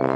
大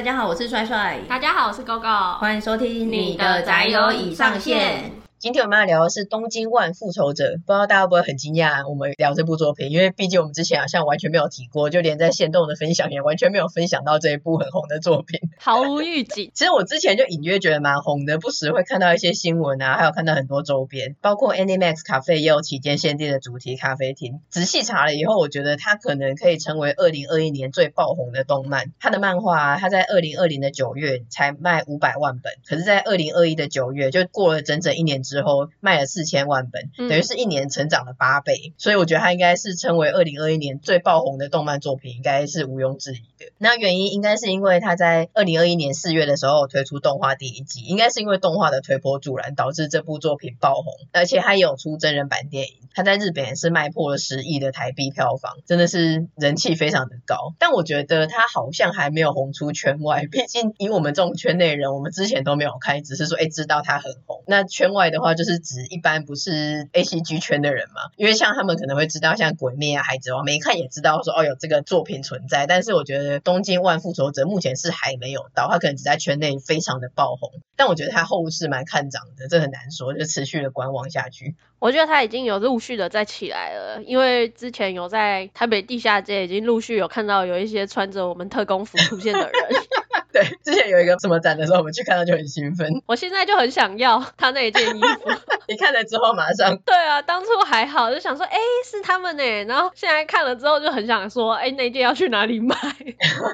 家好，我是帅帅。大家好，我是 GoGo。欢迎收听你的宅友已上线。今天我们要聊的是《东京万复仇者》，不知道大家会不会很惊讶？我们聊这部作品，因为毕竟我们之前好像完全没有提过，就连在线动的分享也完全没有分享到这一部很红的作品，毫无预警。其实我之前就隐约觉得蛮红的，不时会看到一些新闻啊，还有看到很多周边，包括 Animax 咖啡也有期间限定的主题咖啡厅。仔细查了以后，我觉得它可能可以成为二零二一年最爆红的动漫。它的漫画啊，它在二零二零的九月才卖五百万本，可是，在二零二一的九月，就过了整整一年之后，卖了。四千万本，等于是一年成长了八倍，嗯，所以我觉得它应该是称为二零二一年最爆红的动漫作品，应该是毋庸置疑那原因应该是因为他在二零二一年四月的时候推出动画第一季，应该是因为动画的推波助澜，导致这部作品爆红，而且他也有出真人版电影，他在日本也是卖破了十亿的台币票房，真的是人气非常的高。但我觉得他好像还没有红出圈外，毕竟以我们这种圈内人，我们之前都没有看，只是说哎知道他很红。那圈外的话，就是指一。一般不是 A C G 圈的人嘛，因为像他们可能会知道，像鬼灭啊、海贼王，没看也知道说哦有这个作品存在。但是我觉得东京万复仇者目前是还没有到，他可能只在圈内非常的爆红。但我觉得他后市蛮看涨的，这很难说，就持续的观望下去。我觉得他已经有陆续的在起来了，因为之前有在台北地下街已经陆续有看到有一些穿着我们特工服出现的人。对，之前有一个什么展的时候，我们去看到就很兴奋。我现在就很想要他那一件衣服。你看了之后马上。对啊，当初还好，就想说，哎，是他们呢。然后现在看了之后，就很想说，哎，那件要去哪里买？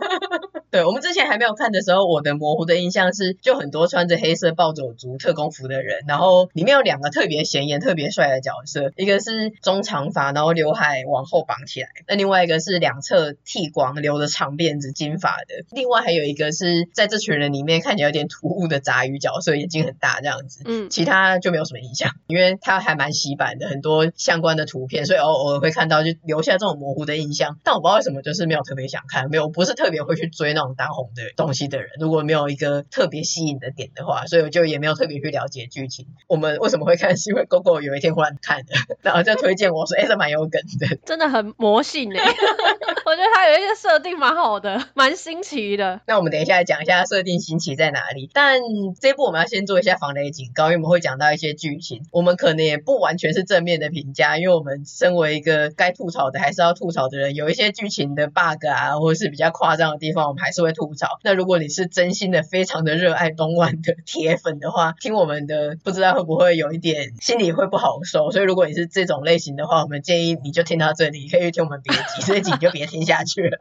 对，我们之前还没有看的时候，我的模糊的印象是，就很多穿着黑色暴走族特工服的人，然后里面有两个特别显眼、特别帅的角色，一个是中长发，然后刘海往后绑起来；那另外一个是两侧剃光，留着长辫子、金发的。另外还有一个是。在这群人里面看起来有点突兀的杂鱼角色，眼睛很大这样子，嗯，其他就没有什么印象，因为他还蛮洗版的，很多相关的图片，所以偶偶尔会看到，就留下这种模糊的印象。但我不知道为什么，就是没有特别想看，没有不是特别会去追那种当红的东西的人，如果没有一个特别吸引的点的话，所以我就也没有特别去了解剧情。我们为什么会看？是因为 GoGo 有一天忽然看的，然后就推荐我说，哎、欸，这蛮有梗的，真的很魔性哎，我觉得他有一些设定蛮好的，蛮新奇的。那我们等一下。讲一下设定新奇在哪里，但这一部我们要先做一下防雷警告，因为我们会讲到一些剧情，我们可能也不完全是正面的评价，因为我们身为一个该吐槽的还是要吐槽的人，有一些剧情的 bug 啊，或者是比较夸张的地方，我们还是会吐槽。那如果你是真心的、非常的热爱动漫的铁粉的话，听我们的不知道会不会有一点心里会不好受，所以如果你是这种类型的话，我们建议你就听到这里，可以听我们别集，这集你就别听下去了。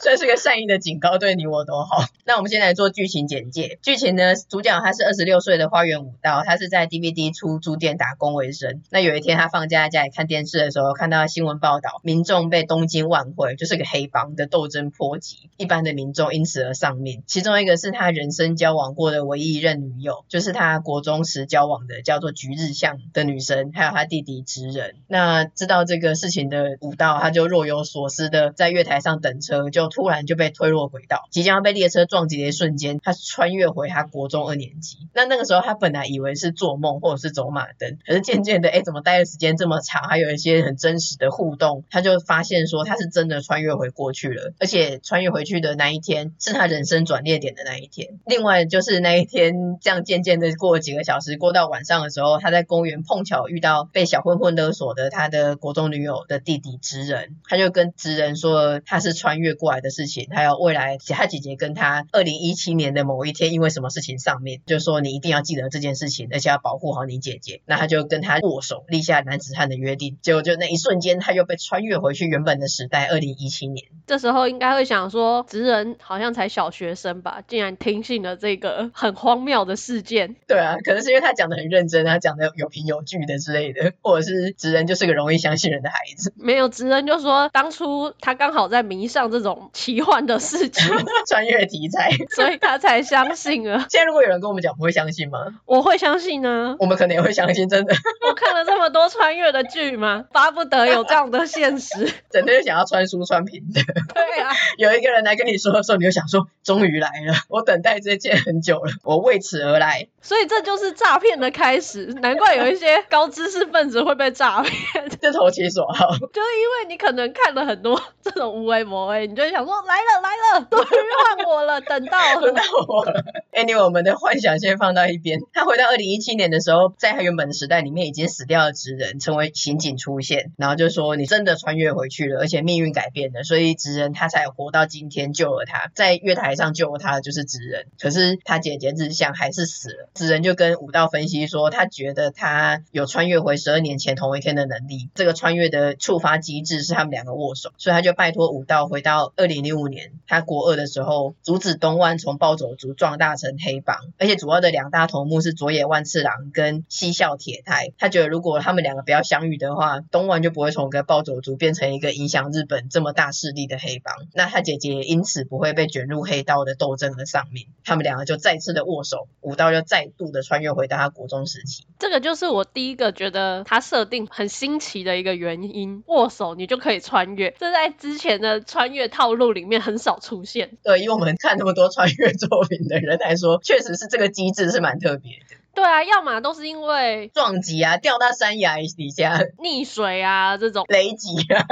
这是个善意的警告，对你我都好。那我们先来做剧情简介。剧情呢，主角他是二十六岁的花园武道，他是在 DVD 出租店打工为生。那有一天他放假在家里看电视的时候，看到新闻报道，民众被东京万会，就是个黑帮的斗争波及，一般的民众因此而丧命。其中一个是他人生交往过的唯一一任女友，就是他国中时交往的叫做橘日向的女生，还有他弟弟直人。那知道这个事情的武道，他就若有所思的在月台上等车，就。突然就被推落轨道，即将要被列车撞击的一瞬间，他穿越回他国中二年级。那那个时候，他本来以为是做梦或者是走马灯，可是渐渐的，哎，怎么待的时间这么长，还有一些很真实的互动，他就发现说他是真的穿越回过去了，而且穿越回去的那一天是他人生转捩点的那一天。另外就是那一天，这样渐渐的过了几个小时，过到晚上的时候，他在公园碰巧遇到被小混混勒索的他的国中女友的弟弟直人，他就跟直人说他是穿越过来的。事情，还有未来他姐姐跟他二零一七年的某一天，因为什么事情上面，就说你一定要记得这件事情，而且要保护好你姐姐。那他就跟他握手，立下男子汉的约定。结果就那一瞬间，他又被穿越回去原本的时代，二零一七年。这时候应该会想说，职人好像才小学生吧，竟然听信了这个很荒谬的事件。对啊，可能是因为他讲的很认真，他讲的有凭有据的之类的，或者是职人就是个容易相信人的孩子。没有，职人就说当初他刚好在迷上这种。奇幻的事情，穿越题材，所以他才相信了。现在如果有人跟我们讲，不会相信吗？我会相信呢。我们可能也会相信，真的。我看了这么多穿越的剧吗？巴不得有这样的现实，整天就想要穿书穿屏的。对啊，有一个人来跟你说的时候，你就想说，终于来了，我等待这件很久了，我为此而来。所以这就是诈骗的开始，难怪有一些高知识分子会被诈骗，这投其所好。就是因为你可能看了很多这种无为魔为，你就会想说，来了来了，终于换我了，等到了等到我了。Anyway，我们的幻想先放到一边。他回到二零一七年的时候，在他原本的时代里面已经死掉的职人成为刑警出现，然后就说你真的穿越回去了，而且命运改变了，所以职人他才活到今天救了他，在月台上救了他的就是职人，可是他姐姐日向还是死了。职人就跟武道分析说，他觉得他有穿越回十二年前同一天的能力，这个穿越的触发机制是他们两个握手，所以他就拜托武道回到二零零五年他国二的时候，阻止东万从暴走族壮大成黑帮，而且主要的两大头目是佐野万次郎跟西校铁太。他觉得如果他们两个不要相遇的话，东万就不会从一个暴走族变成一个影响日本这么大势力的黑帮，那他姐姐也因此不会被卷入黑道的斗争而丧命。他们两个就再次的握手，武道就再度的穿越回到他国中时期。这个就是我第一个觉得他设定很新奇的一个原因，握手你就可以穿越，这在之前的穿越套路里面很少出现。对，以我们看那么多穿越作品的人来说，确实是这个机制是蛮特别的。对啊，要么都是因为撞击啊，掉到山崖底下，溺水啊这种雷击啊。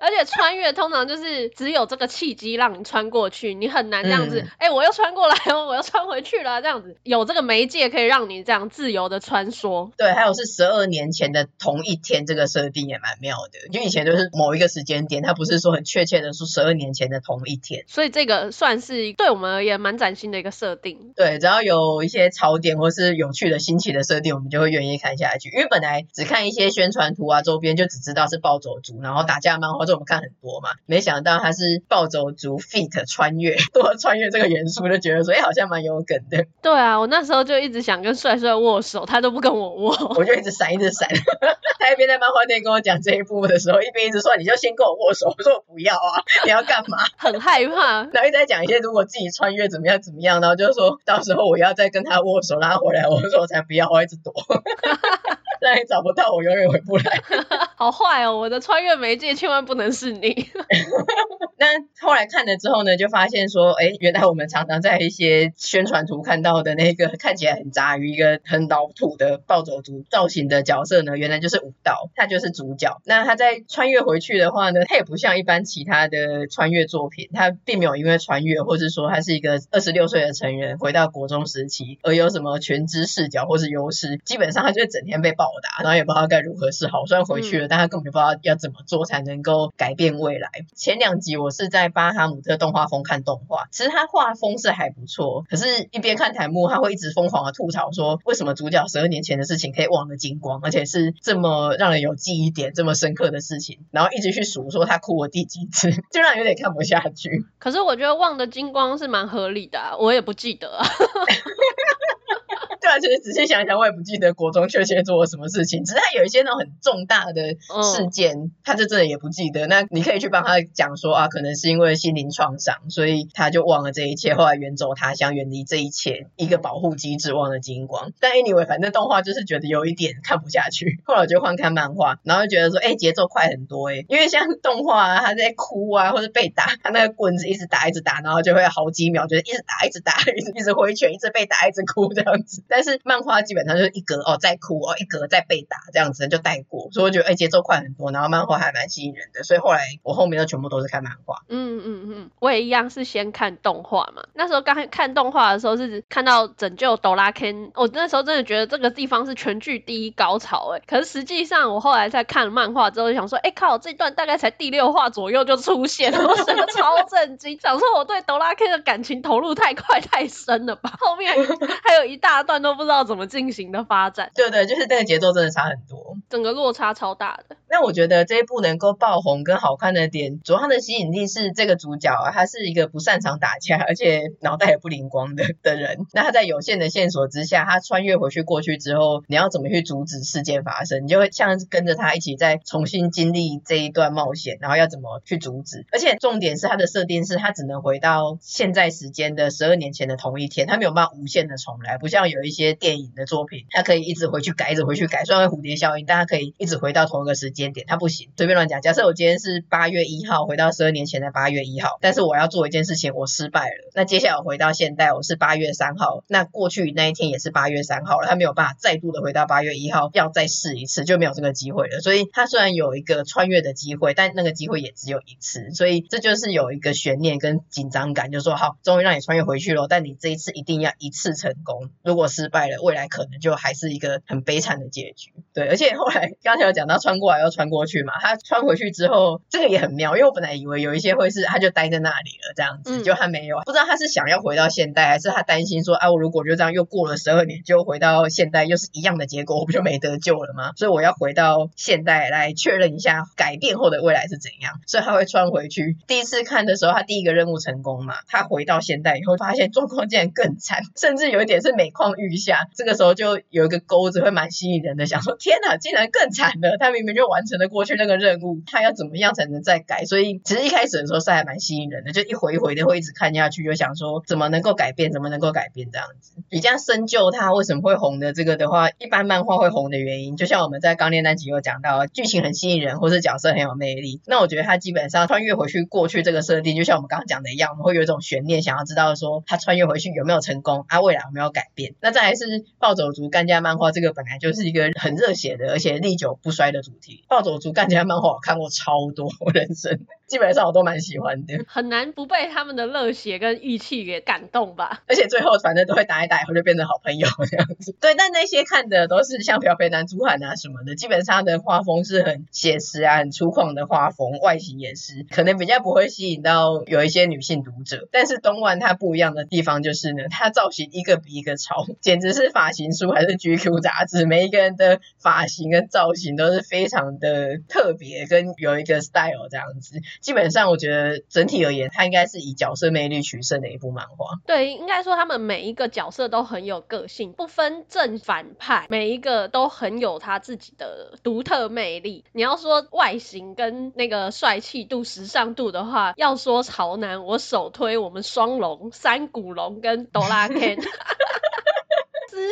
而且穿越通常就是只有这个契机让你穿过去，你很难这样子，哎、嗯欸，我又穿过来了，我又穿回去了，这样子有这个媒介可以让你这样自由的穿梭。对，还有是十二年前的同一天，这个设定也蛮妙的，就以前都是某一个时间点，它不是说很确切的说十二年前的同一天，所以这个算是对我们而言蛮崭新的一个设定。对，只要有一些槽点或是有趣的新奇的设定，我们就会愿意看下去，因为本来只看一些宣传图啊、周边就只知道是暴走族，然后打架漫画，这我们看很多嘛。没想到他是暴走族 feat 穿越，多了穿越这个元素，就觉得说，哎，好像蛮有梗的。对啊，我那时候就一直想跟帅帅握手，他都不跟我握，我就一直闪，一直闪。他一边在漫画店跟我讲这一部的时候，一边一直说，你就先跟我握手。我说我不要啊，你要干嘛？很害怕。然后一直在讲一些如果自己穿越怎么样怎么样，然后就说到时候我要再跟他握手拉回来，我说我才不要，我一直躲。让你找不到我，永远回不来。好坏哦！我的穿越媒介千万不能是你。那后来看了之后呢，就发现说，哎，原来我们常常在一些宣传图看到的那个看起来很杂鱼、一个很老土的暴走族造型的角色呢，原来就是武道，他就是主角。那他在穿越回去的话呢，他也不像一般其他的穿越作品，他并没有因为穿越，或是说他是一个二十六岁的成人回到国中时期，而有什么全知视角或是优势。基本上他就是整天被暴。然后也不知道该如何是好，虽然回去了，嗯、但他根本就不知道要怎么做才能够改变未来。前两集我是在巴哈姆特动画风看动画，其实他画风是还不错，可是一边看弹幕，他会一直疯狂的吐槽说，为什么主角十二年前的事情可以忘得精光，而且是这么让人有记忆点、这么深刻的事情，然后一直去数说他哭了第几次，就让人有点看不下去。可是我觉得忘得精光是蛮合理的，啊，我也不记得啊。对啊，其实仔细想想，我也不记得国中确切做了什么事情。只是他有一些那种很重大的事件，嗯、他就真的也不记得。那你可以去帮他讲说啊，可能是因为心灵创伤，所以他就忘了这一切，后来远走他乡，远离这一切，一个保护机制忘了金光。但 anyway，反正动画就是觉得有一点看不下去，后来我就换看漫画，然后就觉得说，哎，节奏快很多哎，因为像动画啊，他在哭啊，或者被打，他那个棍子一直打一直打，然后就会好几秒就是一直打一直打，一直 一直挥拳，一直被打一直哭这样子。但是漫画基本上就是一格哦，在哭哦，一格在被打这样子就带过，所以我觉得哎，节奏快很多，然后漫画还蛮吸引人的，所以后来我后面都全部都是看漫画。嗯嗯嗯，我也一样是先看动画嘛。那时候刚看动画的时候是看到拯救哆啦 A，我那时候真的觉得这个地方是全剧第一高潮哎。可是实际上我后来在看漫画之后就想说，哎靠，这段大概才第六话左右就出现了，我真的超震惊，想说我对哆啦 A 的感情投入太快太深了吧？后面还有一大段都不知道。怎么进行的发展？对对，就是那个节奏真的差很多。整个落差超大的。那我觉得这一部能够爆红跟好看的点，主要它的吸引力是这个主角啊，他是一个不擅长打架，而且脑袋也不灵光的的人。那他在有限的线索之下，他穿越回去过去之后，你要怎么去阻止事件发生？你就会像是跟着他一起再重新经历这一段冒险，然后要怎么去阻止？而且重点是他的设定是，他只能回到现在时间的十二年前的同一天，他没有办法无限的重来，不像有一一些电影的作品，他可以一直回去改，一直回去改，虽然蝴蝶效应，但他可以一直回到同一个时间。点他不行，随便乱讲。假设我今天是八月一号回到十二年前的八月一号，但是我要做一件事情，我失败了。那接下来我回到现代，我是八月三号，那过去那一天也是八月三号了，他没有办法再度的回到八月一号，要再试一次就没有这个机会了。所以他虽然有一个穿越的机会，但那个机会也只有一次，所以这就是有一个悬念跟紧张感，就说好，终于让你穿越回去了，但你这一次一定要一次成功，如果是失败了，未来可能就还是一个很悲惨的结局。对，而且后来刚才有讲到穿过来又穿过去嘛，他穿回去之后，这个也很妙，因为我本来以为有一些会是他就待在那里了这样子，就他没有，不知道他是想要回到现代，还是他担心说，啊，我如果就这样又过了十二年，就回到现代又是一样的结果，我不就没得救了吗？所以我要回到现代来确认一下改变后的未来是怎样，所以他会穿回去。第一次看的时候，他第一个任务成功嘛，他回到现代以后，发现状况竟然更惨，甚至有一点是每况愈一下。这个时候就有一个钩子会蛮吸引人的，想说天哪，竟然更惨了！他明明就完成了过去那个任务，他要怎么样才能再改？所以其实一开始的时候是还蛮吸引人的，就一回一回的会一直看下去，就想说怎么能够改变，怎么能够改变这样子。比较深究他为什么会红的这个的话，一般漫画会红的原因，就像我们在刚练那集有讲到，剧情很吸引人，或是角色很有魅力。那我觉得他基本上穿越回去过去这个设定，就像我们刚刚讲的一样，我们会有一种悬念，想要知道说他穿越回去有没有成功，啊未来有没有改变？那在再来是暴走族干家漫画，这个本来就是一个很热血的，而且历久不衰的主题。暴走族干家漫画我看过超多，我人生基本上我都蛮喜欢的，很难不被他们的热血跟义气给感动吧。而且最后反正都会打一打以后就变成好朋友这样子。对，但那些看的都是像朴培男、猪汉啊什么的，基本上的画风是很写实啊、很粗犷的画风，外形也是，可能比较不会吸引到有一些女性读者。但是东万它不一样的地方就是呢，它造型一个比一个潮，简直是发型书还是 GQ 杂志，每一个人的发型跟造型都是非常的特别，跟有一个 style 这样子。基本上我觉得整体而言，它应该是以角色魅力取胜的一部漫画。对，应该说他们每一个角色都很有个性，不分正反派，每一个都很有他自己的独特魅力。你要说外形跟那个帅气度、时尚度的话，要说潮男，我首推我们双龙、三谷龙跟哆啦 Ken。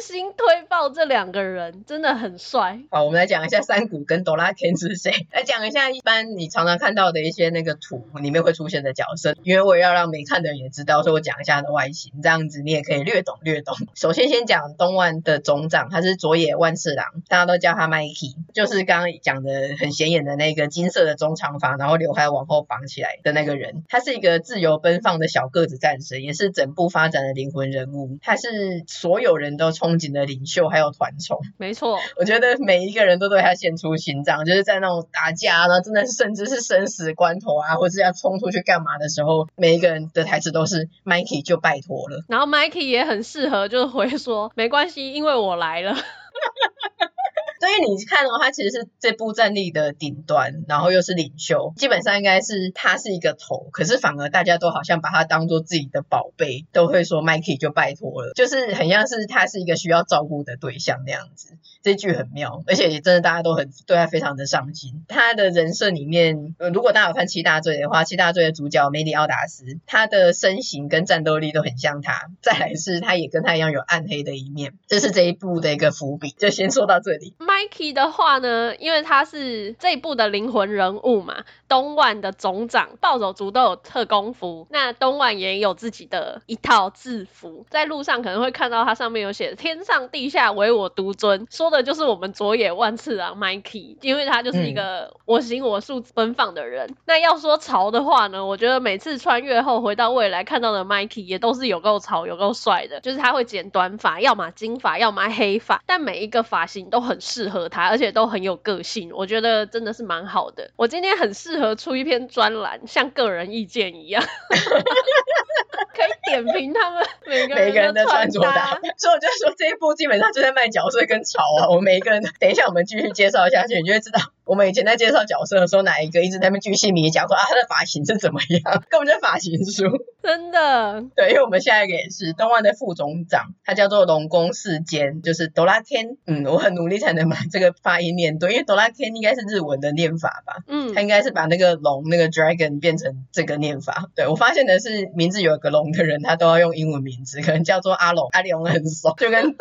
私心推爆这两个人真的很帅。好，我们来讲一下山谷跟哆啦 A 梦是谁。来讲一下一般你常常看到的一些那个图里面会出现的角色，因为我也要让没看的人也知道，所以我讲一下他的外形，这样子你也可以略懂略懂。首先先讲东万的总长，他是佐野万次郎，大家都叫他 Mikey，就是刚刚讲的很显眼的那个金色的中长发，然后刘海往后绑起来的那个人。他是一个自由奔放的小个子战神，也是整部发展的灵魂人物。他是所有人都冲。憧憬的领袖还有团宠，没错，我觉得每一个人都对他献出心脏，就是在那种打架呢，真的甚至是生死关头啊，或者要冲出去干嘛的时候，每一个人的台词都是 Mikey 就拜托了，然后 Mikey 也很适合，就是回说没关系，因为我来了。所以你看的话，他其实是这部战力的顶端，然后又是领袖，基本上应该是他是一个头，可是反而大家都好像把他当做自己的宝贝，都会说 Mikey 就拜托了，就是很像是他是一个需要照顾的对象那样子。这句很妙，而且也真的大家都很对他非常的上心。他的人设里面，呃，如果大家有看七大罪的话，七大罪的主角梅里奥达斯，他的身形跟战斗力都很像他。再来是他也跟他一样有暗黑的一面，这是这一部的一个伏笔，就先说到这里。Mikey 的话呢，因为他是这一部的灵魂人物嘛，东万的总长，暴走族都有特工服，那东万也有自己的一套制服，在路上可能会看到他上面有写“天上地下唯我独尊”，说的就是我们佐野万次郎 Mikey，因为他就是一个我行我素奔放的人。嗯、那要说潮的话呢，我觉得每次穿越后回到未来看到的 Mikey 也都是有够潮、有够帅的，就是他会剪短发，要么金发，要么黑发，但每一个发型都很适和他，而且都很有个性，我觉得真的是蛮好的。我今天很适合出一篇专栏，像个人意见一样。可以点评他们每个每个人的穿穿着打扮。所以我就说这一部基本上就在卖角色跟潮啊。我每一个人，等一下我们继续介绍下去，你就会知道。我们以前在介绍角色的时候，哪一个一直在那边巨细靡遗讲说啊，他的发型是怎么样，根本就是发型书。真的，对，因为我们下一个也是东万的副总长，他叫做龙宫世间，就是哆啦 Ken。嗯，我很努力才能把这个发音念对，因为哆啦 Ken 应该是日文的念法吧？嗯，他应该是把那个龙那个 dragon 变成这个念法。对，我发现的是，名字有一个龙的人，他都要用英文名字，可能叫做阿龙，阿龙很怂，就跟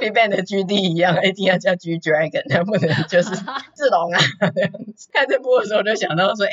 BigBang 的 GD 一样，一定要叫 G Dragon，他不能就是 志龙啊。看这部的时候，就想到说，哎。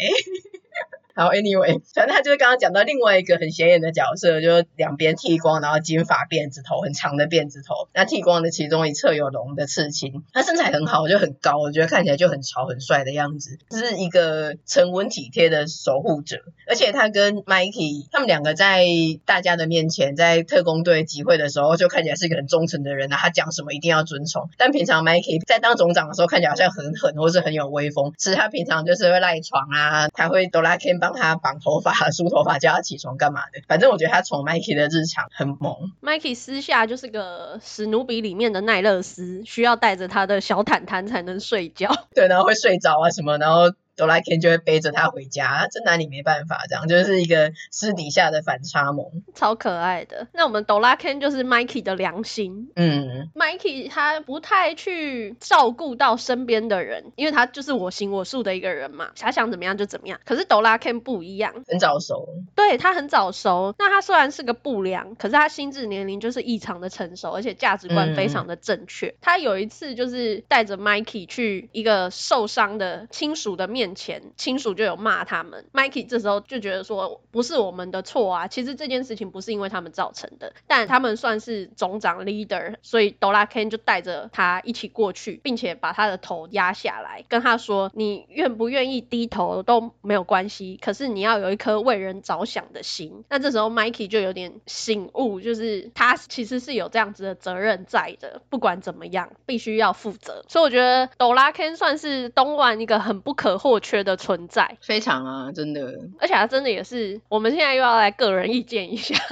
然后，Anyway，反正他就是刚刚讲到另外一个很显眼的角色，就是两边剃光，然后金发辫子头，很长的辫子头。那剃光的其中一侧有龙的刺青，他身材很好，就很高，我觉得看起来就很潮很帅的样子，是一个沉稳体贴的守护者。而且他跟 Mikey 他们两个在大家的面前，在特工队集会的时候，就看起来是一个很忠诚的人啊，他讲什么一定要遵从。但平常 Mikey 在当总长的时候，看起来好像很狠，或是很有威风。其实他平常就是会赖床啊，他会哆啦 A 梦帮他绑头发、梳头发、叫他起床干嘛的？反正我觉得他宠 Mikey 的日常很萌。Mikey 私下就是个史努比里面的奈勒斯，需要带着他的小毯毯才能睡觉。对，然后会睡着啊什么，然后。哆啦 A 梦就会背着他回家，这拿你没办法，这样就是一个私底下的反差萌，超可爱的。那我们哆啦 A 梦就是 Mikey 的良心，嗯，Mikey 他不太去照顾到身边的人，因为他就是我行我素的一个人嘛，他想怎么样就怎么样。可是哆啦 A 梦不一样，很早熟，对，他很早熟。那他虽然是个不良，可是他心智年龄就是异常的成熟，而且价值观非常的正确。嗯、他有一次就是带着 Mikey 去一个受伤的亲属的面前亲属就有骂他们，Mikey 这时候就觉得说不是我们的错啊，其实这件事情不是因为他们造成的，但他们算是总长 leader，所以哆啦 A 梦就带着他一起过去，并且把他的头压下来，跟他说你愿不愿意低头都没有关系，可是你要有一颗为人着想的心。那这时候 Mikey 就有点醒悟，就是他其实是有这样子的责任在的，不管怎么样必须要负责。所以我觉得哆啦 A 梦算是东万一个很不可或缺的存在，非常啊，真的，而且他真的也是，我们现在又要来个人意见一下，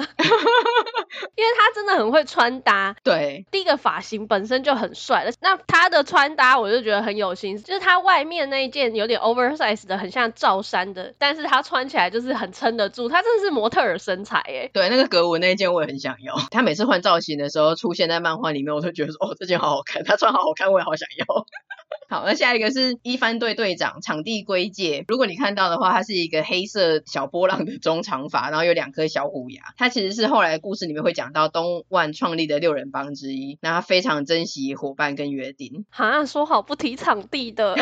因为他真的很会穿搭，对，第一个发型本身就很帅，那他的穿搭我就觉得很有心思，就是他外面那一件有点 oversize 的，很像罩衫的，但是他穿起来就是很撑得住，他真的是模特儿身材哎，对，那个格纹那一件我也很想要，他每次换造型的时候出现在漫画里面，我都觉得说哦，这件好好看，他穿好好看，我也好想要。好，那下一个是一番队队长场地归界。如果你看到的话，他是一个黑色小波浪的中长发，然后有两颗小虎牙。他其实是后来故事里面会讲到东万创立的六人帮之一。那他非常珍惜伙伴跟约定。哈，说好不提场地的。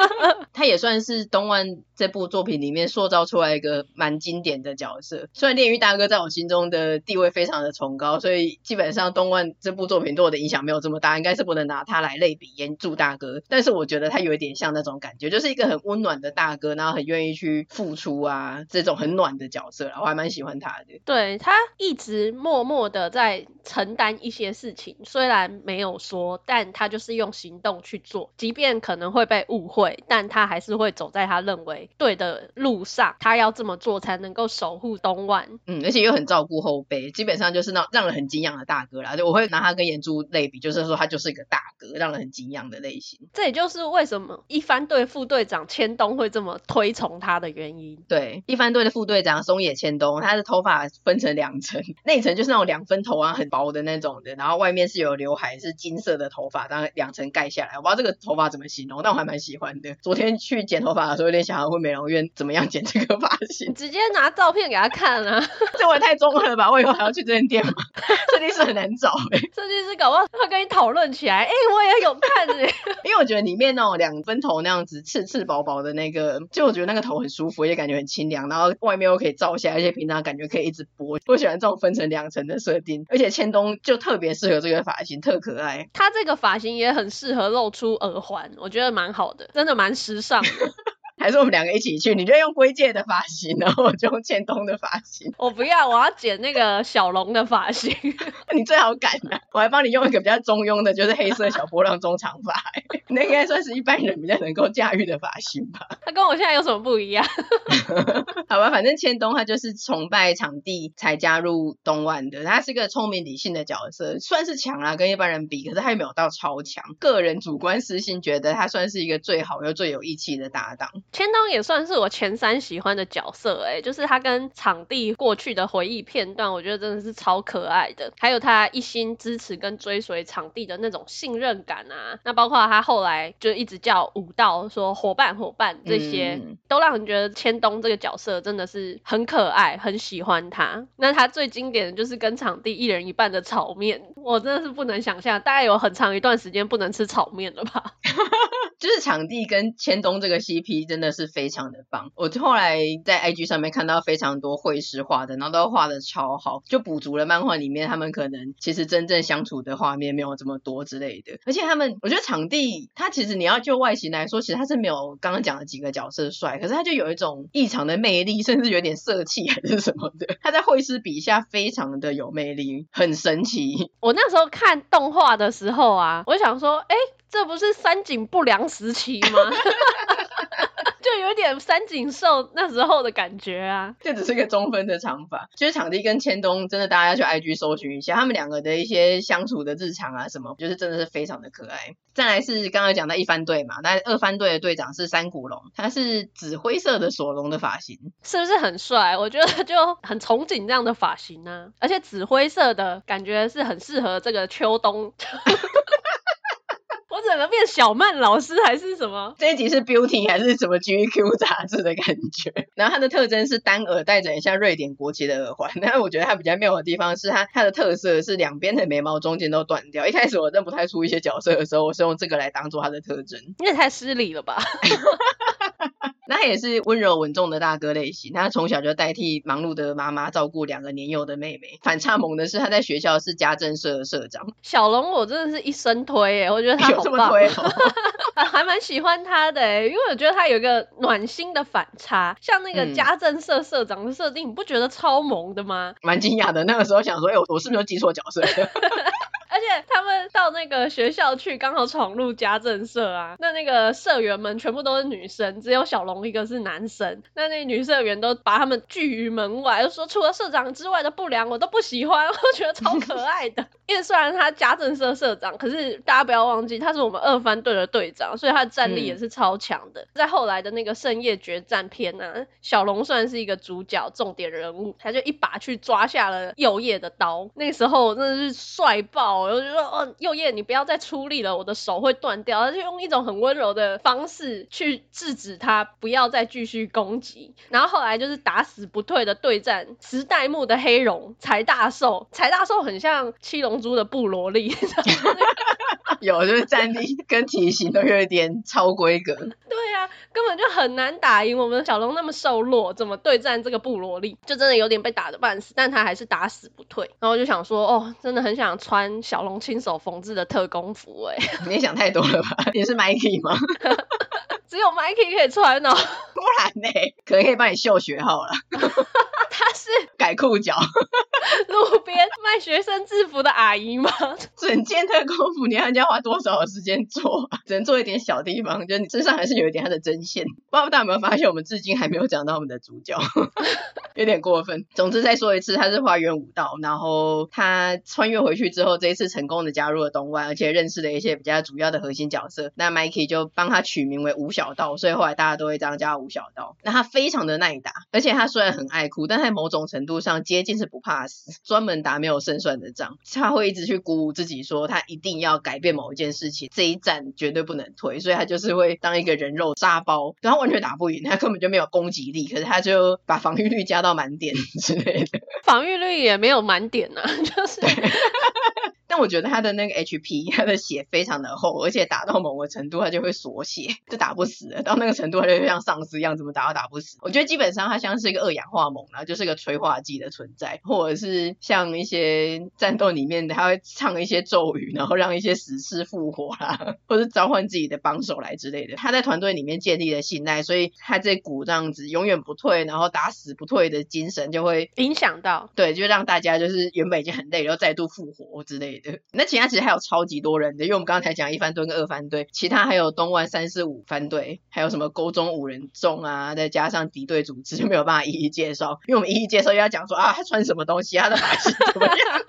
他也算是东万这部作品里面塑造出来一个蛮经典的角色。虽然炼狱大哥在我心中的地位非常的崇高，所以基本上东万这部作品对我的影响没有这么大，应该是不能拿他来类比炎柱大哥。但是我觉得他有一点像那种感觉，就是一个很温暖的大哥，然后很愿意去付出啊，这种很暖的角色啦，我还蛮喜欢他的。对，他一直默默的在承担一些事情，虽然没有说，但他就是用行动去做，即便可能会被误会，但他还是会走在他认为对的路上。他要这么做才能够守护东万，嗯，而且又很照顾后辈，基本上就是那让人很敬仰的大哥啦。就我会拿他跟炎柱类比，就是说他就是一个大哥，让人很敬仰的类型。这也就是为什么一番队副队长千冬会这么推崇他的原因。对，一番队的副队长松野千冬，他的头发分成两层，内层就是那种两分头啊，很薄的那种的，然后外面是有刘海，是金色的头发，当然后两层盖下来。我不知道这个头发怎么形容，但我还蛮喜欢的。昨天去剪头发的时候，有点想要问美容院怎么样剪这个发型，直接拿照片给他看啊，这我也太中二了吧？我以后还要去这间店吗？设计师很难找哎、欸，设计师搞不好会跟你讨论起来，哎、欸，我也有看哎、欸，因为我觉得里面那。两分头那样子刺刺薄薄的那个，就我觉得那个头很舒服，也感觉很清凉，然后外面又可以照下，而且平常感觉可以一直播。我喜欢这种分成两层的设定，而且千冬就特别适合这个发型，特可爱。他这个发型也很适合露出耳环，我觉得蛮好的，真的蛮时尚的。还是我们两个一起去？你就用龟界的发型，然后我就用千冬的发型。我不要，我要剪那个小龙的发型。你最好改呢，我还帮你用一个比较中庸的，就是黑色小波浪中长发。那应该算是一般人比较能够驾驭的发型吧？他跟我现在有什么不一样？好吧，反正千冬他就是崇拜场地才加入东万的，他是个聪明理性的角色，算是强啊，跟一般人比，可是他也没有到超强。个人主观私心觉得他算是一个最好又最有义气的搭档。千冬也算是我前三喜欢的角色，哎，就是他跟场地过去的回忆片段，我觉得真的是超可爱的。还有他一心支持跟追随场地的那种信任感啊，那包括他后来就一直叫武道说伙伴伙伴这些，嗯、都让人觉得千冬这个角色真的是很可爱，很喜欢他。那他最经典的就是跟场地一人一半的炒面，我真的是不能想象，大概有很长一段时间不能吃炒面了吧。就是场地跟千冬这个 CP 真真的是非常的棒。我后来在 IG 上面看到非常多绘师画的，然后都画的超好，就补足了漫画里面他们可能其实真正相处的画面没有这么多之类的。而且他们，我觉得场地他其实你要就外形来说，其实他是没有刚刚讲的几个角色帅，可是他就有一种异常的魅力，甚至有点色气还是什么的。他在绘师笔下非常的有魅力，很神奇。我那时候看动画的时候啊，我想说，哎。这不是三井不良时期吗？就有点三井寿那时候的感觉啊。这只是个中分的长发。其实场地跟千冬真的，大家要去 IG 搜寻一下，他们两个的一些相处的日常啊什么，就是真的是非常的可爱。再来是刚刚讲到一番队嘛，那二番队的队长是山谷龙，他是紫灰色的索隆的发型，是不是很帅？我觉得就很憧憬这样的发型呢、啊，而且紫灰色的感觉是很适合这个秋冬。我怎么变小曼老师还是什么？这一集是 Beauty 还是什么 GQ 杂志的感觉？然后它的特征是单耳戴着很像瑞典国旗的耳环。但我觉得它比较妙的地方是它它的特色是两边的眉毛中间都断掉。一开始我认不太出一些角色的时候，我是用这个来当做它的特征。你也太失礼了吧！那他也是温柔稳重的大哥类型，他从小就代替忙碌的妈妈照顾两个年幼的妹妹。反差萌的是，他在学校是家政社的社长。小龙，我真的是一生推耶，我觉得他好棒，还蛮喜欢他的耶，因为我觉得他有一个暖心的反差，像那个家政社社长的设定，你不觉得超萌的吗？蛮惊讶的，那个时候想说，哎，我是不是记错角色？而且他们到那个学校去，刚好闯入家政社啊。那那个社员们全部都是女生，只有小龙一个是男生。那那女社员都把他们拒于门外，就说除了社长之外的不良我都不喜欢。我觉得超可爱的。因为虽然他家政社社长，可是大家不要忘记他是我们二番队的队长，所以他的战力也是超强的。嗯、在后来的那个圣夜决战篇呢、啊，小龙算是一个主角重点人物，他就一把去抓下了右叶的刀。那时候真的是帅爆。我就说哦，右叶，你不要再出力了，我的手会断掉。而且用一种很温柔的方式去制止他，不要再继续攻击。然后后来就是打死不退的对战时代木的黑龙柴大寿，柴大寿很像七龙珠的布罗利，有就是战力跟体型都有一点超规格。对啊，根本就很难打赢我们小龙那么瘦弱，怎么对战这个布罗利？就真的有点被打的半死，但他还是打死不退。然后就想说，哦，真的很想穿小。小龙亲手缝制的特工服，哎，你也想太多了吧？你是 Mikey 吗？只有 Mikey 可以穿哦，不然呢？可能可以帮你秀学号了。他是改裤脚，路边卖学生制服的阿姨吗？整件特工服，你要人家花多少的时间做？只能做一点小地方，就你身上还是有一点他的针线。不知道大家有没有发现，我们至今还没有讲到我们的主角，有点过分。总之再说一次，他是花园武道，然后他穿越回去之后，这一次成功的加入了东万，而且认识了一些比较主要的核心角色。那 Mikey 就帮他取名为吴小道，所以后来大家都会这样叫他吴小道。那他非常的耐打，而且他虽然很爱哭，但在某种程度上接近是不怕死，专门打没有胜算的仗。他会一直去鼓舞自己，说他一定要改变某一件事情，这一战绝对不能退。所以他就是会当一个人肉沙包，他完全打不赢，他根本就没有攻击力，可是他就把防御率加到满点之类的。防御率也没有满点啊，就是。但我觉得他的那个 HP，他的血非常的厚，而且打到某个程度他就会锁血，就打不死了。到那个程度他就像丧尸一样，怎么打都打不死。我觉得基本上他像是一个二氧化锰然后，就是个催化剂的存在，或者是像一些战斗里面他会唱一些咒语，然后让一些死尸复活啦，或者召唤自己的帮手来之类的。他在团队里面建立了信赖，所以他这股这样子永远不退，然后打死不退的精神就会影响到，对，就让大家就是原本已经很累，然后再度复活之类的。那其他其实还有超级多人的，因为我们刚才讲一番队跟二番队，其他还有东万三四五番队，还有什么沟中五人众啊，再加上敌对组织就 没有办法一一介绍，因为我们一一介绍又要讲说啊，他穿什么东西，他的发型怎么样。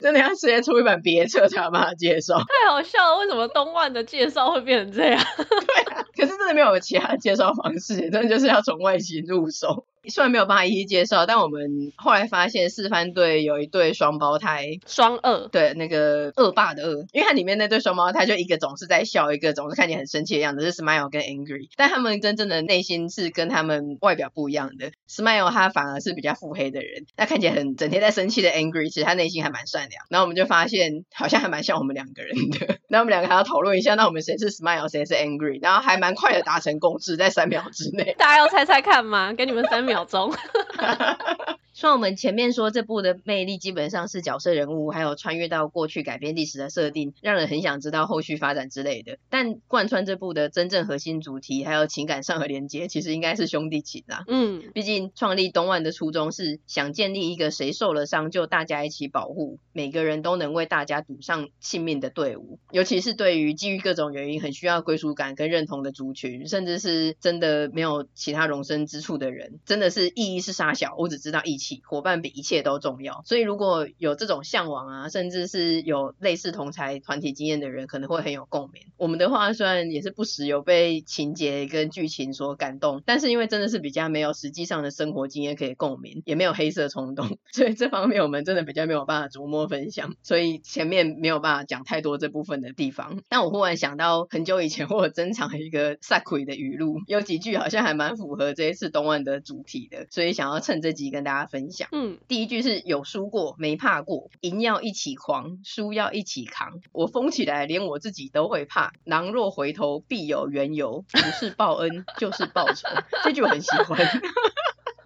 真的要直接出一本别册才有办法介绍，太好笑了！为什么东万的介绍会变成这样？对啊，可是真的没有其他介绍方式，真的就是要从外形入手。虽然没有办法一一介绍，但我们后来发现四番队有一对双胞胎，双二，对，那个恶霸的恶，因为它里面那对双胞胎就一个总是在笑，一个总是看起来很生气的样子，是 Smile 跟 Angry，但他们真正的内心是跟他们外表不一样的。Smile 他反而是比较腹黑的人，那看起来很整天在生气的 Angry，其实他内心还蛮善良。然后我们就发现好像还蛮像我们两个人的，那我们两个还要讨论一下，那我们谁是 Smile，谁是 Angry，然后还蛮快的达成共识，在三秒之内。大家要猜猜看吗？给你们三秒钟。虽然我们前面说这部的魅力基本上是角色人物，还有穿越到过去改编历史的设定，让人很想知道后续发展之类的。但贯穿这部的真正核心主题，还有情感上的连接，其实应该是兄弟情啦。嗯，毕竟创立东万的初衷是想建立一个谁受了伤就大家一起保护，每个人都能为大家赌上性命的队伍。尤其是对于基于各种原因很需要归属感跟认同的族群，甚至是真的没有其他容身之处的人，真的是意义是杀小，我只知道义气，伙伴比一切都重要。所以如果有这种向往啊，甚至是有类似同才团体经验的人，可能会很有共鸣。我们的话虽然也是不时有被情节跟剧情所感动，但是因为真的是比较没有实际上的生活经验可以共鸣，也没有黑色冲动，所以这方面我们真的比较没有办法琢磨分享。所以前面没有办法讲太多这部分的地方。但我忽然想到很久以前我有珍藏一个萨奎的语录，有几句好像还蛮符合这一次东万的主题的，所以想要趁这集跟大家分享。嗯，第一句是有输过没怕过，赢要一起狂，输要一起扛。我疯起来连我自己都会怕，狼若回头必有缘由，不是报恩就是报仇。这句我很喜欢。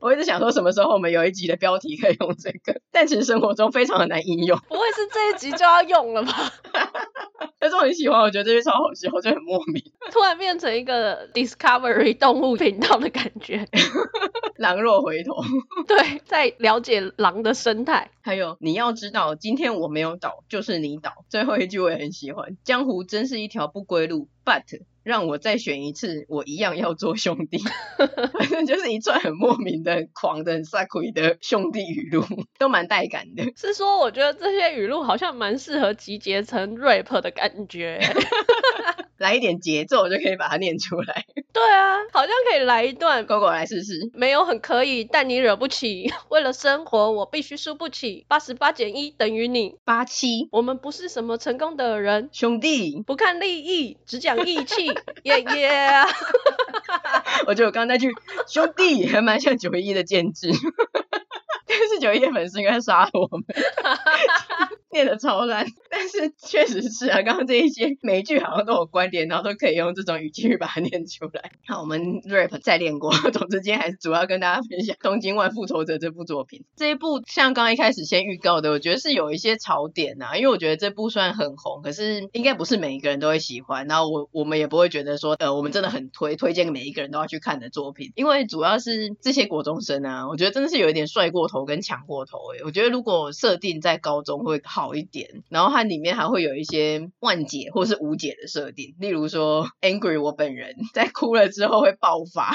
我一直想说，什么时候我们有一集的标题可以用这个？但其实生活中非常的难应用。不会是这一集就要用了吧？但是我很喜欢，我觉得这句超好笑，我就很莫名。突然变成一个 Discovery 动物频道的感觉。狼若回头，对，在了解狼的生态。还有你要知道，今天我没有倒，就是你倒。最后一句我也很喜欢，江湖真是一条不归路，But。让我再选一次，我一样要做兄弟。反正就是一串很莫名的、很狂的、很撒鬼的兄弟语录，都蛮带感的。是说，我觉得这些语录好像蛮适合集结成 rap 的感觉。来一点节奏就可以把它念出来。对啊，好像可以来一段。狗狗来试试。没有很可以，但你惹不起。为了生活，我必须输不起。八十八减一等于你。八七。我们不是什么成功的人。兄弟。不看利益，只讲义气。耶耶。我觉得我刚刚那句兄弟还蛮像九一的建制。但 是九一的粉丝应该杀了我们。念得超烂，但是确实是啊，刚刚这一些每一句好像都有关联，然后都可以用这种语气去把它念出来。好，我们 rap 再练过。总之今天还是主要跟大家分享《东京万复仇者》这部作品。这一部像刚一开始先预告的，我觉得是有一些槽点啊，因为我觉得这部虽然很红，可是应该不是每一个人都会喜欢。然后我我们也不会觉得说，呃，我们真的很推推荐每一个人都要去看的作品，因为主要是这些国中生啊，我觉得真的是有一点帅过头跟抢过头。诶，我觉得如果设定在高中会好。好一点，然后它里面还会有一些万解或是无解的设定，例如说，Angry 我本人在哭了之后会爆发。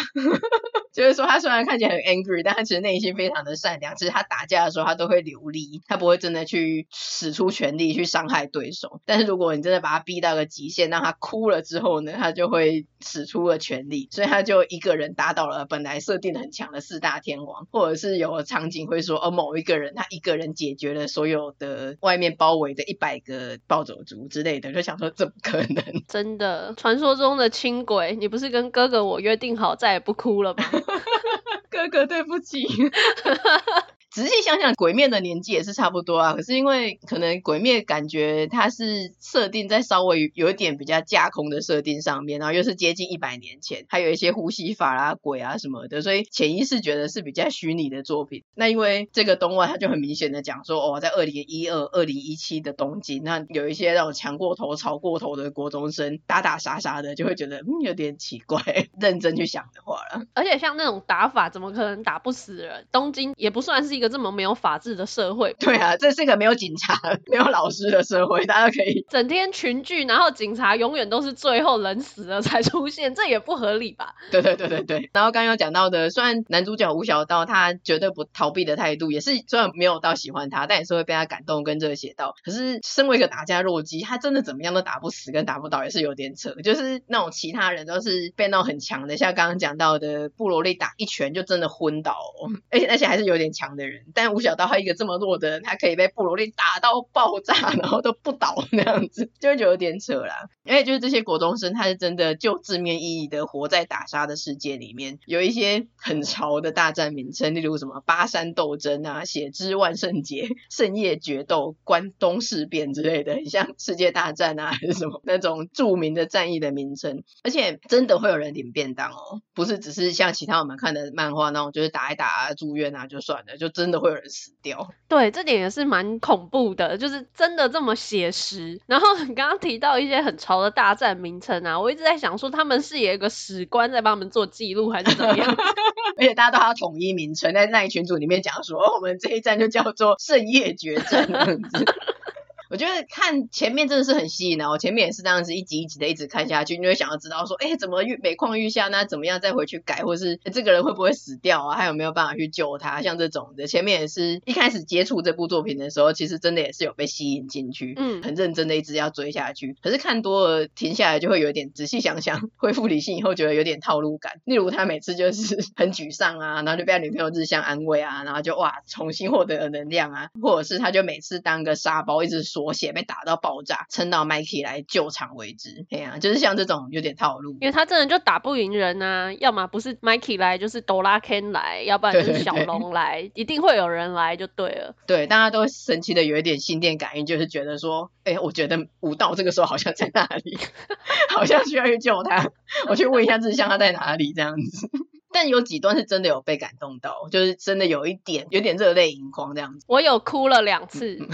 就是说，他虽然看起来很 angry，但他其实内心非常的善良。其实他打架的时候，他都会流力，他不会真的去使出全力去伤害对手。但是如果你真的把他逼到个极限，让他哭了之后呢，他就会使出了全力。所以他就一个人打倒了本来设定很强的四大天王，或者是有场景会说，哦，某一个人他一个人解决了所有的外面包围的一百个暴走族之类的，就想说，怎么可能？真的，传说中的轻轨，你不是跟哥哥我约定好再也不哭了吗？哥哥，对不起。仔细想想，鬼灭的年纪也是差不多啊。可是因为可能鬼灭感觉它是设定在稍微有一点比较架空的设定上面，然后又是接近一百年前，还有一些呼吸法啦、鬼啊什么的，所以潜意识觉得是比较虚拟的作品。那因为这个动画，它就很明显的讲说，哦，在二零一二、二零一七的东京，那有一些那种强过头、吵过头的国中生打打杀杀的，就会觉得嗯有点奇怪。认真去想的话了，而且像那种打法，怎么可能打不死人？东京也不算是一个这么没有法治的社会。对啊，这是一个没有警察、没有老师的社会，大家可以整天群聚，然后警察永远都是最后人死了才出现，这也不合理吧？对对对对对。然后刚刚有讲到的，虽然男主角吴小刀他绝对不逃避的态度，也是虽然没有到喜欢他，但也是会被他感动跟热血到。可是身为一个打架弱鸡，他真的怎么样都打不死跟打不倒，也是有点扯。就是那种其他人都是变到很强的，像刚刚讲到的布罗利打一拳就真的昏倒，哦，而且而且还是有点强的人。但吴小刀他一个这么弱的人，他可以被布罗利打到爆炸，然后都不倒那样子，就会觉得有点扯啦。而且就是这些国中生，他是真的就字面意义的活在打杀的世界里面，有一些很潮的大战名称，例如什么巴山斗争啊、血之万圣节、圣夜决斗、关东事变之类的，很像世界大战啊还是什么那种著名的战役的名称。而且真的会有人领便当哦，不是只是像其他我们看的漫画那种，就是打一打啊、住院啊就算了，就真的会有人死掉。对，这点也是蛮恐怖的，就是真的这么写实。然后你刚刚提到一些很潮的大战名称啊，我一直在想说他们是有一个史官在帮他们做记录还是怎么样？而且大家都还要统一名称，在那一群组里面讲说，哦，我们这一站就叫做圣夜决战这样子。我觉得看前面真的是很吸引啊！我前面也是这样子一集一集的一直看下去，你会想要知道说，哎，怎么遇每况愈下那？怎么样再回去改，或是这个人会不会死掉啊？还有没有办法去救他？像这种的，前面也是一开始接触这部作品的时候，其实真的也是有被吸引进去，嗯，很认真的一直要追下去。可是看多了停下来就会有点仔细想想，恢复理性以后觉得有点套路感。例如他每次就是 很沮丧啊，然后就被他女朋友日向安慰啊，然后就哇重新获得了能量啊，或者是他就每次当个沙包一直缩写被打到。爆炸，撑到 Mikey 来救场为止。哎呀、啊，就是像这种有点套路，因为他真的就打不赢人啊，要么不是 Mikey 来，就是哆啦 A 梦来，要不然就是小龙来，一定会有人来就对了。对，大家都神奇的有一点心电感应，就是觉得说，哎、欸，我觉得武道这个时候好像在那里，好像需要去救他，我去问一下志向他在哪里这样子。但有几段是真的有被感动到，就是真的有一点有点热泪盈眶这样子。我有哭了两次。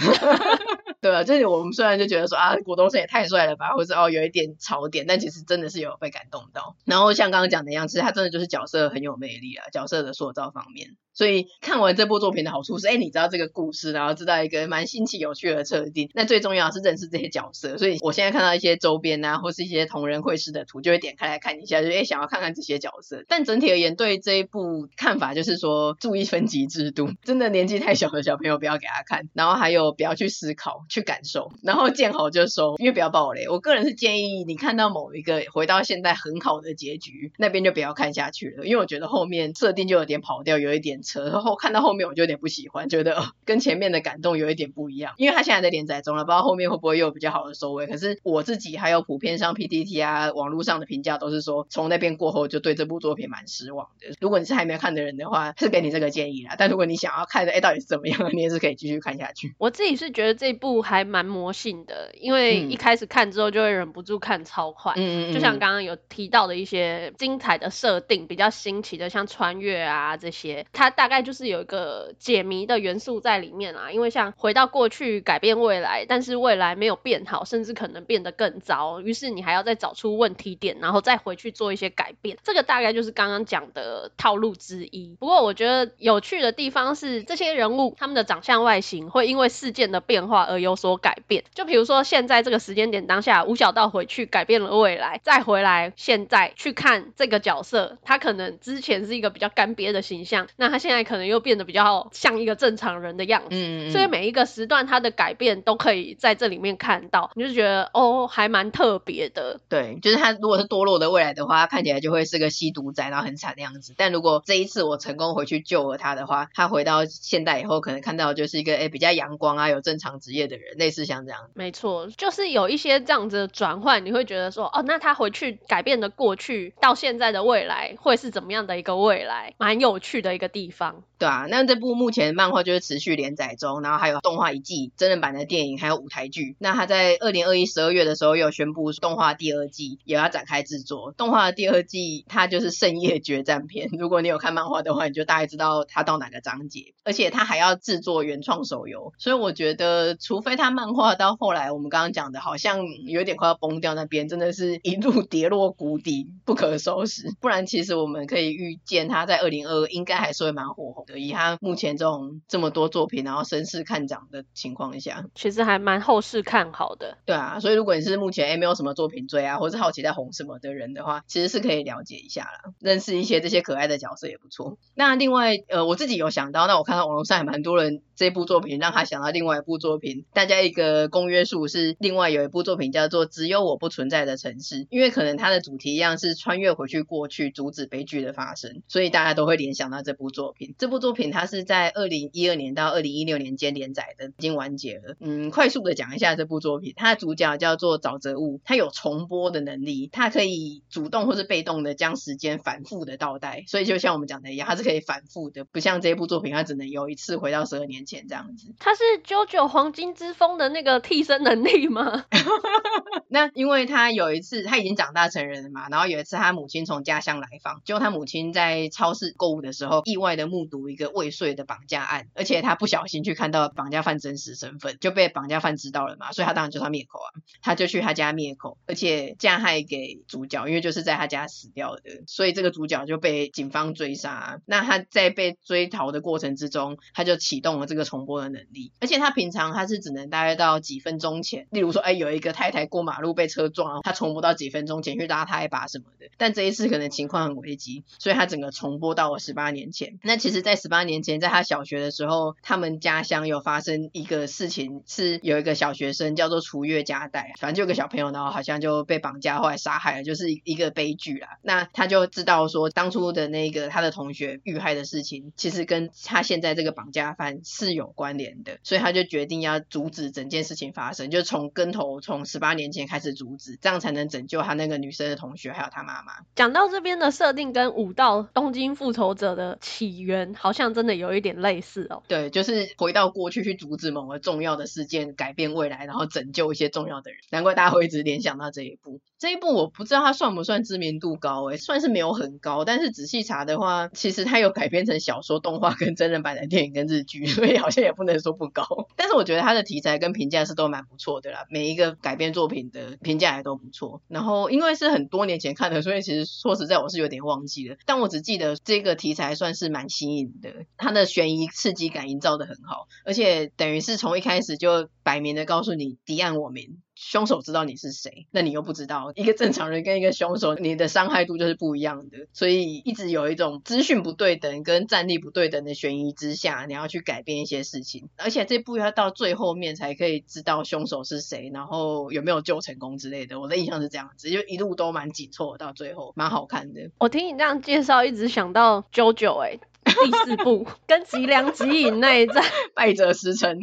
对啊，这里我们虽然就觉得说啊，国中生也太帅了吧，或者哦有一点槽点，但其实真的是有被感动到。然后像刚刚讲的一样，其实他真的就是角色很有魅力啊，角色的塑造方面。所以看完这部作品的好处是，哎，你知道这个故事，然后知道一个蛮新奇有趣的设定。那最重要是认识这些角色。所以我现在看到一些周边啊，或是一些同人绘师的图，就会点开来看一下，就哎想要看看这些角色。但整体而言，对这一部看法就是说，注意分级制度，真的年纪太小的小朋友不要给他看。然后还有不要去思考、去感受，然后见好就收，因为不要爆雷。我个人是建议你看到某一个回到现在很好的结局，那边就不要看下去了，因为我觉得后面设定就有点跑掉，有一点扯。然后看到后面我就有点不喜欢，觉得跟前面的感动有一点不一样。因为他现在在连载中了，不知道后面会不会又有比较好的收尾。可是我自己还有普遍上 PTT 啊网络上的评价都是说，从那边过后就对这部作品蛮失望的。如果你是还没有看的人的话，是给你这个建议啦。但如果你想要看的，哎，到底是怎么样，你也是可以继续看下去。我自己是觉得这部还蛮魔性的，因为一开始看之后就会忍不住看超快。嗯嗯。就像刚刚有提到的一些精彩的设定，比较新奇的，像穿越啊这些，它大概就是有一个。呃，解谜的元素在里面啊，因为像回到过去改变未来，但是未来没有变好，甚至可能变得更糟，于是你还要再找出问题点，然后再回去做一些改变。这个大概就是刚刚讲的套路之一。不过我觉得有趣的地方是，这些人物他们的长相外形会因为事件的变化而有所改变。就比如说现在这个时间点当下，吴小道回去改变了未来，再回来现在去看这个角色，他可能之前是一个比较干瘪的形象，那他现在可能又变得比较像一个正常人的样子，嗯嗯，所以每一个时段他的改变都可以在这里面看到，你就觉得哦，还蛮特别的。对，就是他如果是堕落的未来的话，他看起来就会是个吸毒仔，然后很惨的样子。但 如果这一次我成功回去救了他的话，他回到现代以后，可能看到就是一个诶比较阳光啊，有正常职业的的人，类似像这样。没错，就是有一些这样子的转换，你会觉得说，哦，那他回去改变的过去到现在的未来会是怎么样的一个未来，蛮有趣的一个地方。对啊，那这部目前漫画就是持续连载中，然后还有动画一季、真人版的电影，还有舞台剧。那他在二零二一十二月的时候又宣布动画第二季也要展开制作。动画的第二季它就是圣夜决战篇，如果你有看漫画的话，你就大概知道它到哪个章节。而且它还要制作原创手游，所以我觉得，除非他漫画到后来我们刚刚讲的，好像有点快要崩掉那边，真的是一路跌落谷底，不可收拾。不然，其实我们可以预见他在二零二二应该还是会蛮火红的。以他目前这种这么多作品，然后声势看涨的情况下，其实还蛮后市看好的。对啊，所以如果你是目前诶没有什么作品追啊，或是好奇在红什么的人的话，其实是可以了解一下啦，认识一些这些可爱的角色也不错。那另外，呃，我自己有想到，那我看到网络上还蛮多人这部作品让他想到另外一部作品，大家一个公约数是另外有一部作品叫做《只有我不存在的城市》，因为可能它的主题一样是穿越回去过去，阻止悲剧的发生，所以大家都会联想到这部作品。这部作品它是在二零一二年到二零一六年间连载的，已经完结了。嗯，快速的讲一下这部作品，它的主角叫做沼泽物，它有重播的能力，它可以主动或是被动的将时间反复的倒带，所以就像我们讲的一样，它是可以反复的，不像这部作品，它只能有一次回到十二年前这样子。他是 JoJo 黄金之风的那个替身能力吗？那因为他有一次他已经长大成人了嘛，然后有一次他母亲从家乡来访，结果他母亲在超市购物的时候，意外的目睹一个未遂的绑架案，而且他不小心去看到绑架犯真实身份，就被绑架犯知道了嘛，所以他当然就他灭口啊，他就去他家灭口，而且加害给主角，因为就是在他家死掉的，所以这个主角就被警方追杀。那他在被追逃的过程之中，他就启动了这个一个重播的能力，而且他平常他是只能大概到几分钟前，例如说，哎，有一个太太过马路被车撞，他重播到几分钟前去拉他一把什么的，但这一次可能情况很危急，所以他整个重播到了十八年前。那其实，在十八年前，在他小学的时候，他们家乡有发生一个事情，是有一个小学生叫做除月加代，反正就有个小朋友，然后好像就被绑架，后来杀害了，就是一个悲剧啦。那他就知道说，当初的那个他的同学遇害的事情，其实跟他现在这个绑架犯是有关联的，所以他就决定要阻止整件事情发生，就从跟头从十八年前开始阻止，这样才能拯救他那个女生的同学还有他妈妈。讲到这边的设定跟武道东京复仇者的起源好像真的有一点类似哦。对，就是回到过去去阻止某个重要的事件，改变未来，然后拯救一些重要的人。难怪大家会一直联想到这一部。这一部我不知道它算不算知名度高诶，算是没有很高，但是仔细查的话，其实它有改编成小说、动画跟真人版的电影跟日剧，所以好像也不能说不高。但是我觉得它的题材跟评价是都蛮不错的啦，每一个改编作品的评价也都不错。然后因为是很多年前看的，所以其实说实在我是有点忘记了，但我只记得这个题材算是蛮新颖的，它的悬疑刺激感营造得很好，而且等于是从一开始就摆明的告诉你敌暗我明。凶手知道你是谁，那你又不知道。一个正常人跟一个凶手，你的伤害度就是不一样的。所以一直有一种资讯不对等跟战力不对等的悬疑之下，你要去改变一些事情。而且这部要到最后面才可以知道凶手是谁，然后有没有救成功之类的。我的印象是这样子，就一路都蛮紧凑，到最后蛮好看的。我听你这样介绍，一直想到 JoJo 哎、欸，第四部 跟吉良吉影那一战，败者时辰。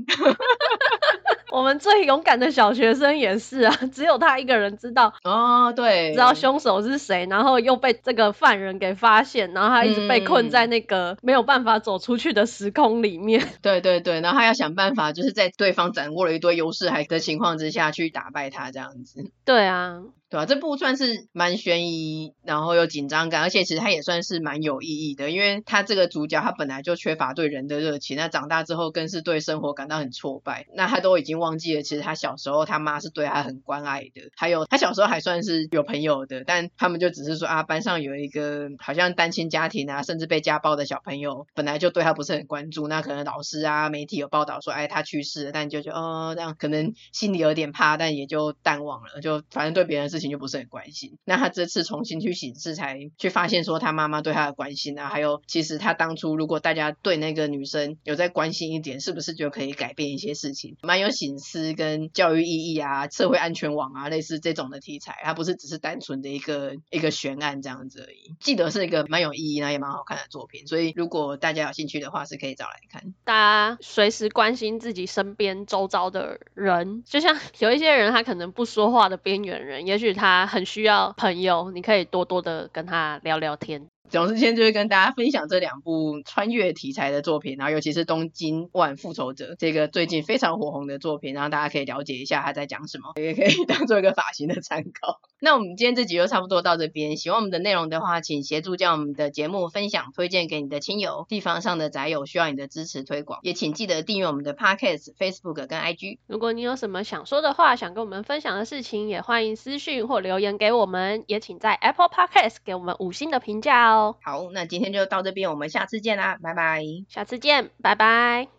我们最勇敢的小学生也是啊，只有他一个人知道哦，对，知道凶手是谁，然后又被这个犯人给发现，然后他一直被困在那个没有办法走出去的时空里面。对对对，然后他要想办法，就是在对方掌握了一堆优势还的情况之下去打败他这样子。对啊。对啊，这部算是蛮悬疑，然后有紧张感，而且其实他也算是蛮有意义的，因为他这个主角他本来就缺乏对人的热情，那长大之后更是对生活感到很挫败，那他都已经忘记了，其实他小时候他妈是对他很关爱的，还有他小时候还算是有朋友的，但他们就只是说啊，班上有一个好像单亲家庭啊，甚至被家暴的小朋友，本来就对他不是很关注，那可能老师啊、媒体有报道说，哎，他去世了，但就觉得哦，这样可能心里有点怕，但也就淡忘了，就反正对别人是就不是很关心。那他这次重新去省视，才去发现说他妈妈对他的关心啊，还有其实他当初如果大家对那个女生有在关心一点，是不是就可以改变一些事情？蛮有醒思跟教育意义啊，社会安全网啊，类似这种的题材，它不是只是单纯的一个一个悬案这样子而已。记得是一个蛮有意义，那也蛮好看的作品，所以如果大家有兴趣的话，是可以找来看。大家随时关心自己身边周遭的人，就像有一些人他可能不说话的边缘人，也许他很需要朋友，你可以多多的跟他聊聊天。总之，今天就会跟大家分享这两部穿越题材的作品，然后尤其是《东京万复仇者》这个最近非常火红的作品，然后大家可以了解一下他在讲什么，也可以 当做一个发型的参考。那我们今天这集就差不多到这边，喜欢我们的内容的话，请协助将我们的节目分享推荐给你的亲友。地方上的宅友需要你的支持推广，也请记得订阅我们的 Podcast、Facebook 跟 IG。如果你有什么想说的话，想跟我们分享的事情，也欢迎私讯或留言给我们，也请在 Apple Podcast 给我们五星的评价哦。好，那今天就到这边，我们下次见啦，拜拜。下次见，拜拜。